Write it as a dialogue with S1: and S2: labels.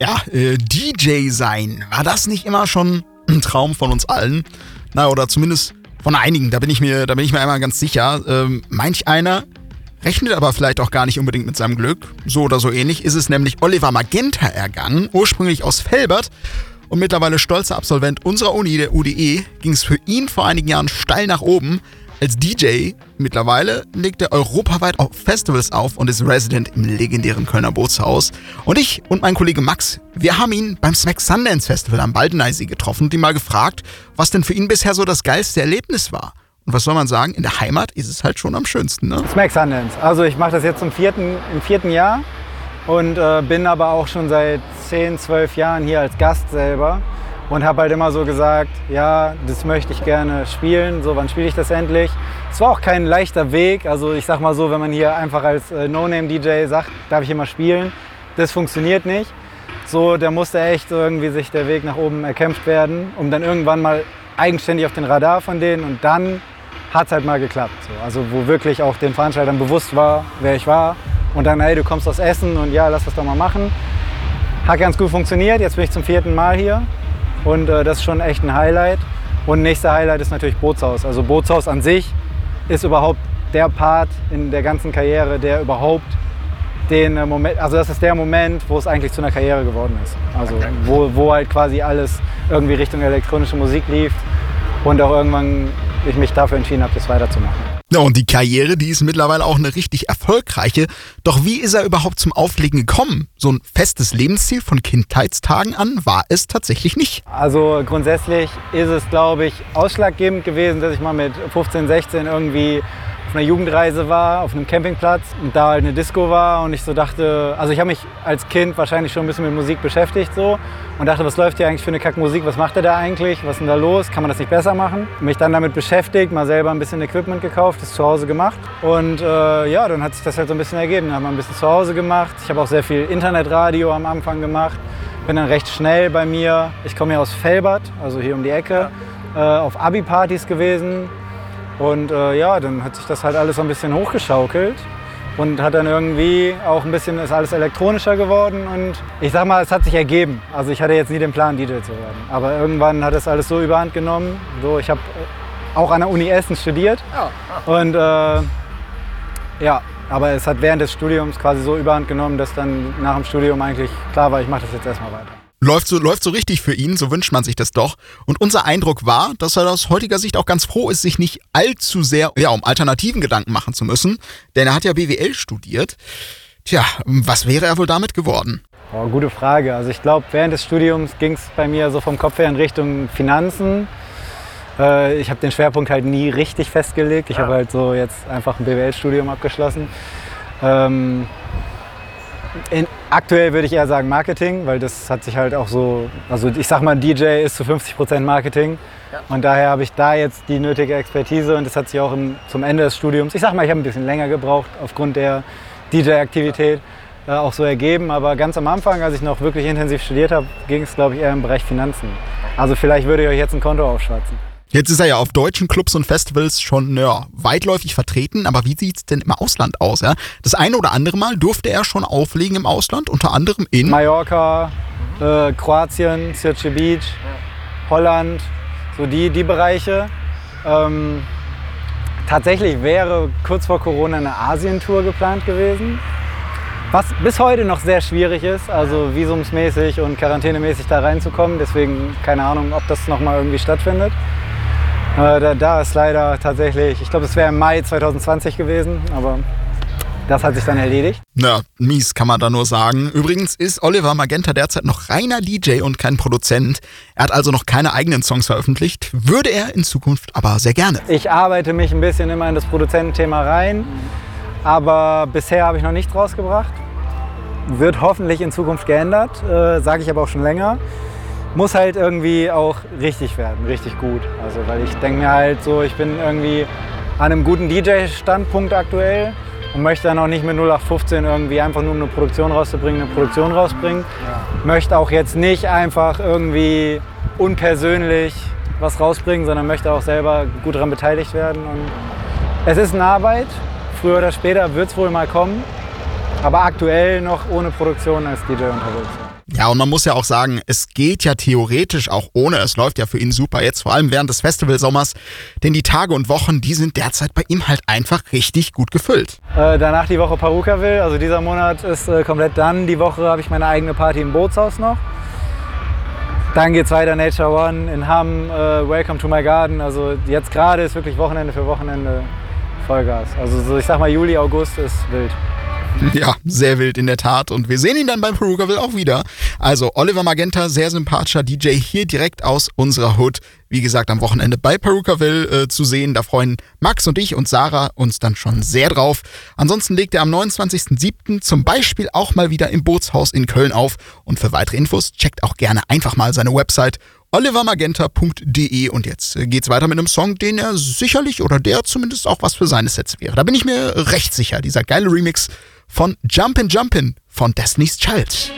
S1: Ja, äh, DJ sein, war das nicht immer schon ein Traum von uns allen? Na, oder zumindest von einigen, da bin ich mir, da bin ich mir einmal ganz sicher. Ähm, manch einer rechnet aber vielleicht auch gar nicht unbedingt mit seinem Glück. So oder so ähnlich ist es nämlich Oliver Magenta ergangen, ursprünglich aus Felbert und mittlerweile stolzer Absolvent unserer Uni, der UDE, ging es für ihn vor einigen Jahren steil nach oben. Als DJ mittlerweile legt er europaweit auf Festivals auf und ist Resident im legendären Kölner Bootshaus. Und ich und mein Kollege Max, wir haben ihn beim Smack Sundance Festival am Baldeneysee getroffen und ihn mal gefragt, was denn für ihn bisher so das geilste Erlebnis war. Und was soll man sagen, in der Heimat ist es halt schon am schönsten, ne?
S2: Smack Sundance. Also ich mache das jetzt zum vierten, im vierten Jahr und äh, bin aber auch schon seit 10, 12 Jahren hier als Gast selber und habe halt immer so gesagt, ja, das möchte ich gerne spielen, so wann spiele ich das endlich. Es war auch kein leichter Weg, also ich sag mal so, wenn man hier einfach als äh, No-Name-DJ sagt, darf ich immer spielen, das funktioniert nicht. So, da musste echt irgendwie sich der Weg nach oben erkämpft werden, um dann irgendwann mal eigenständig auf den Radar von denen und dann hat es halt mal geklappt. So. Also wo wirklich auch den Veranstaltern bewusst war, wer ich war und dann, hey, du kommst aus Essen und ja, lass das doch mal machen. Hat ganz gut funktioniert, jetzt bin ich zum vierten Mal hier und äh, das ist schon echt ein Highlight. Und nächster Highlight ist natürlich Bootshaus. Also Bootshaus an sich ist überhaupt der Part in der ganzen Karriere, der überhaupt den äh, Moment, also das ist der Moment, wo es eigentlich zu einer Karriere geworden ist. Also wo, wo halt quasi alles irgendwie Richtung elektronische Musik lief und auch irgendwann ich mich dafür entschieden habe, das weiterzumachen.
S1: Ja, und die Karriere, die ist mittlerweile auch eine richtig erfolgreiche. Doch wie ist er überhaupt zum Auflegen gekommen? So ein festes Lebensziel von Kindheitstagen an war es tatsächlich nicht.
S2: Also grundsätzlich ist es, glaube ich, ausschlaggebend gewesen, dass ich mal mit 15, 16 irgendwie auf einer Jugendreise war, auf einem Campingplatz und da halt eine Disco war und ich so dachte, also ich habe mich als Kind wahrscheinlich schon ein bisschen mit Musik beschäftigt so und dachte, was läuft hier eigentlich für eine Kackmusik, was macht er da eigentlich, was ist denn da los, kann man das nicht besser machen? Mich dann damit beschäftigt, mal selber ein bisschen Equipment gekauft, das zu Hause gemacht und äh, ja, dann hat sich das halt so ein bisschen ergeben, dann haben wir ein bisschen zu Hause gemacht, ich habe auch sehr viel Internetradio am Anfang gemacht, bin dann recht schnell bei mir, ich komme ja aus Felbert, also hier um die Ecke, äh, auf Abi-Partys gewesen, und äh, ja, dann hat sich das halt alles so ein bisschen hochgeschaukelt und hat dann irgendwie auch ein bisschen, ist alles elektronischer geworden und ich sag mal, es hat sich ergeben. Also ich hatte jetzt nie den Plan, DJ zu werden. Aber irgendwann hat es alles so überhand genommen. So, ich habe äh, auch an der Uni Essen studiert und äh, ja, aber es hat während des Studiums quasi so überhand genommen, dass dann nach dem Studium eigentlich klar war, ich mache das jetzt erstmal weiter
S1: läuft so, läuft so richtig für ihn, so wünscht man sich das doch. Und unser Eindruck war, dass er aus heutiger Sicht auch ganz froh ist, sich nicht allzu sehr ja, um alternativen Gedanken machen zu müssen, denn er hat ja BWL studiert. Tja, was wäre er wohl damit geworden?
S2: Oh, gute Frage. Also ich glaube, während des Studiums ging es bei mir so vom Kopf her in Richtung Finanzen. Äh, ich habe den Schwerpunkt halt nie richtig festgelegt. Ich ja. habe halt so jetzt einfach ein BWL-Studium abgeschlossen. Ähm, in, aktuell würde ich eher sagen Marketing, weil das hat sich halt auch so, also ich sag mal, DJ ist zu 50 Prozent Marketing. Ja. Und daher habe ich da jetzt die nötige Expertise und das hat sich auch im, zum Ende des Studiums, ich sag mal, ich habe ein bisschen länger gebraucht aufgrund der DJ-Aktivität äh, auch so ergeben. Aber ganz am Anfang, als ich noch wirklich intensiv studiert habe, ging es, glaube ich, eher im Bereich Finanzen. Also vielleicht würde ich euch jetzt ein Konto aufschwatzen.
S1: Jetzt ist er ja auf deutschen Clubs und Festivals schon ja, weitläufig vertreten, aber wie sieht es denn im Ausland aus? Ja? Das eine oder andere Mal durfte er schon auflegen im Ausland, unter anderem in
S2: Mallorca, äh, Kroatien, Sirce Beach, Holland, so die, die Bereiche. Ähm, tatsächlich wäre kurz vor Corona eine Asientour geplant gewesen. Was bis heute noch sehr schwierig ist, also visumsmäßig und quarantänemäßig da reinzukommen. Deswegen keine Ahnung, ob das nochmal irgendwie stattfindet. Äh, da, da, ist leider tatsächlich, ich glaube, es wäre im Mai 2020 gewesen, aber das hat sich dann erledigt.
S1: Na, mies kann man da nur sagen. Übrigens ist Oliver Magenta derzeit noch reiner DJ und kein Produzent. Er hat also noch keine eigenen Songs veröffentlicht, würde er in Zukunft aber sehr gerne.
S2: Ich arbeite mich ein bisschen immer in das Produzententhema rein, aber bisher habe ich noch nichts rausgebracht. Wird hoffentlich in Zukunft geändert, äh, sage ich aber auch schon länger muss halt irgendwie auch richtig werden, richtig gut. Also weil ich denke mir halt so, ich bin irgendwie an einem guten DJ-Standpunkt aktuell und möchte dann auch nicht mit 0815 irgendwie einfach nur eine Produktion rauszubringen, eine Produktion rausbringen. Ja. Möchte auch jetzt nicht einfach irgendwie unpersönlich was rausbringen, sondern möchte auch selber gut daran beteiligt werden. Und es ist eine Arbeit, früher oder später wird es wohl mal kommen, aber aktuell noch ohne Produktion als DJ unterwegs.
S1: Ja, und man muss ja auch sagen, es geht ja theoretisch auch ohne. Es läuft ja für ihn super jetzt, vor allem während des Festivalsommers. Denn die Tage und Wochen, die sind derzeit bei ihm halt einfach richtig gut gefüllt.
S2: Äh, danach die Woche Perukaville, also dieser Monat ist äh, komplett dann. Die Woche habe ich meine eigene Party im Bootshaus noch. Dann geht es weiter Nature One in Hamm, äh, Welcome to my Garden. Also jetzt gerade ist wirklich Wochenende für Wochenende Vollgas. Also so, ich sag mal Juli, August ist wild.
S1: Ja, sehr wild in der Tat. Und wir sehen ihn dann beim Perugaville auch wieder. Also Oliver Magenta, sehr sympathischer DJ hier direkt aus unserer Hood. Wie gesagt, am Wochenende bei Perukaville äh, zu sehen. Da freuen Max und ich und Sarah uns dann schon sehr drauf. Ansonsten legt er am 29.07. zum Beispiel auch mal wieder im Bootshaus in Köln auf. Und für weitere Infos checkt auch gerne einfach mal seine Website olivermagenta.de und jetzt äh, geht's weiter mit einem Song, den er sicherlich oder der zumindest auch was für seine Sets wäre. Da bin ich mir recht sicher. Dieser geile Remix von Jumpin' Jumpin' von Destiny's Child.